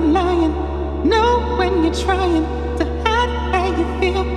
lying. Know when you're trying to hide how you feel.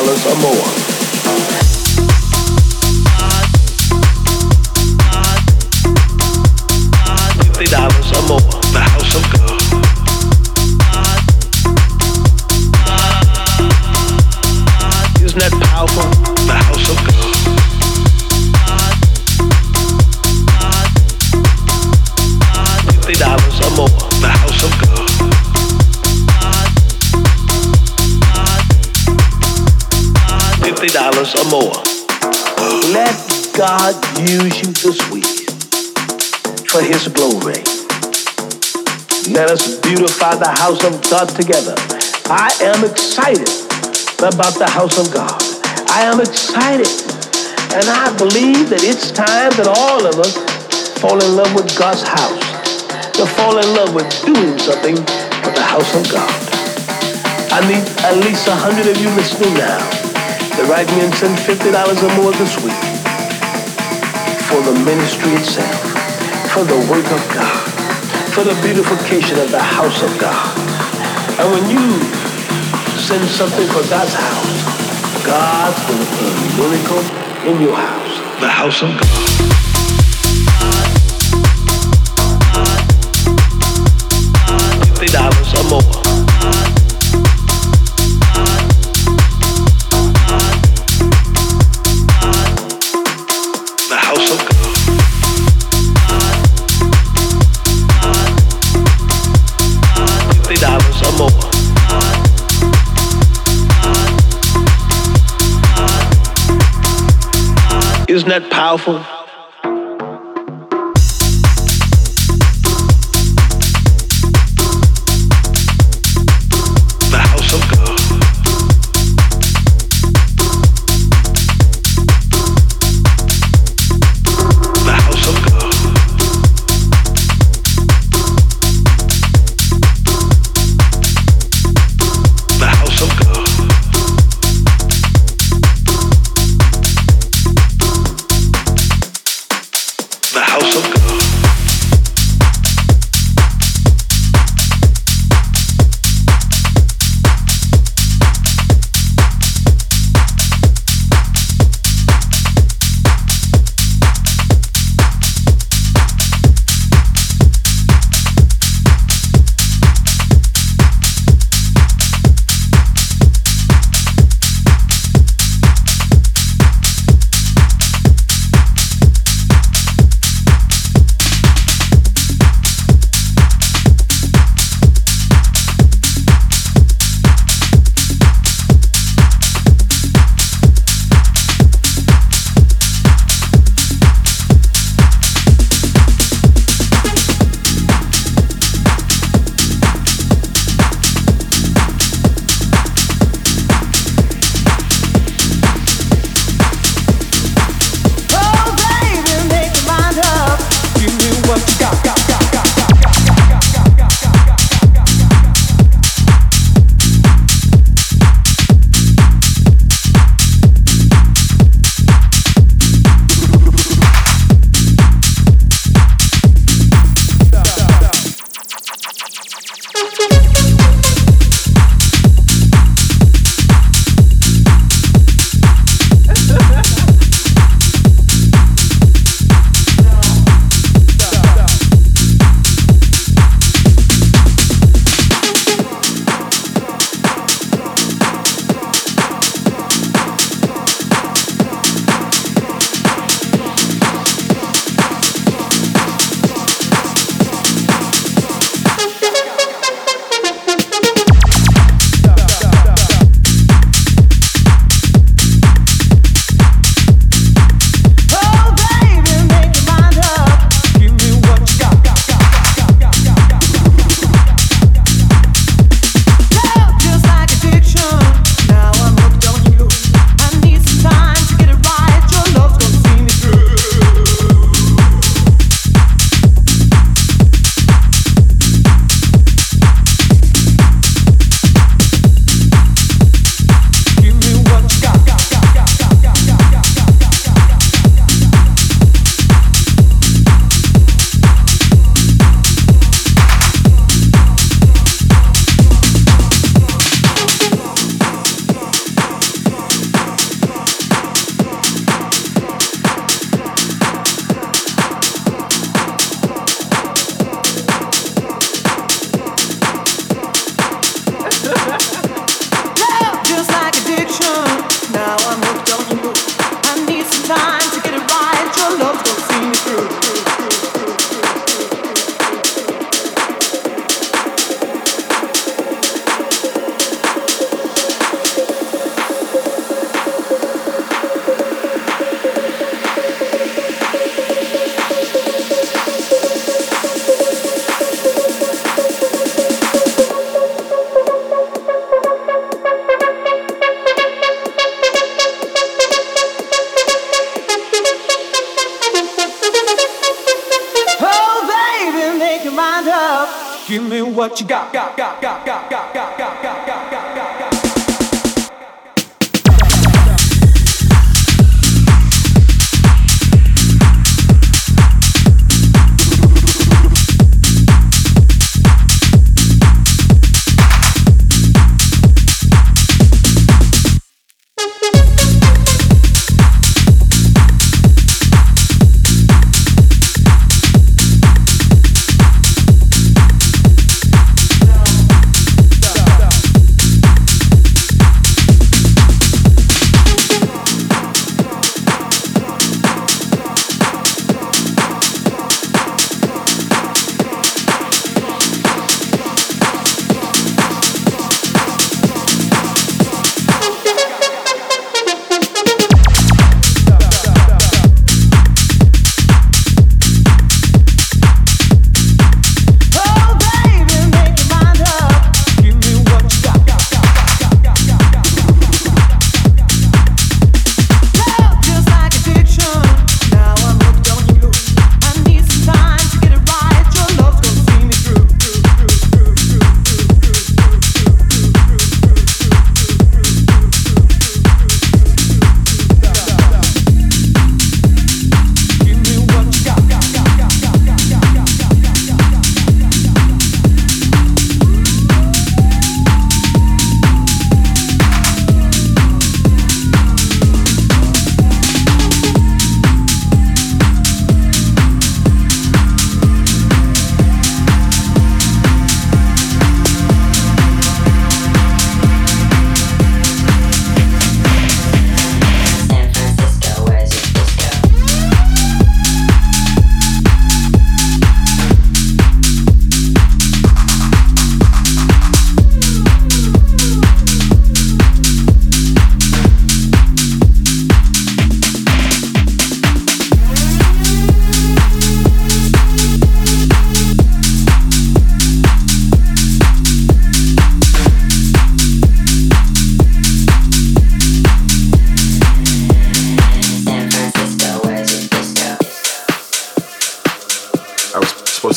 $50 or more. Fifty dollars or more, more. Let God use you this week for His glory. Let us beautify the house of God together. I am excited about the house of God. I am excited, and I believe that it's time that all of us fall in love with God's house, to fall in love with doing something for the house of God. I need at least a hundred of you listening now to write me and send $50 or more this week for the ministry itself, for the work of God, for the beautification of the house of God. And when you send something for God's house, God's going to a miracle in your house, the house of God. Fifty dollars or more. That powerful?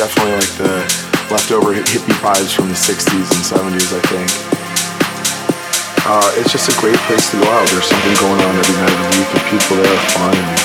Definitely like the leftover hippie vibes from the 60s and 70s, I think. Uh, it's just a great place to go out. There's something going on every night of the week, and people there are fun.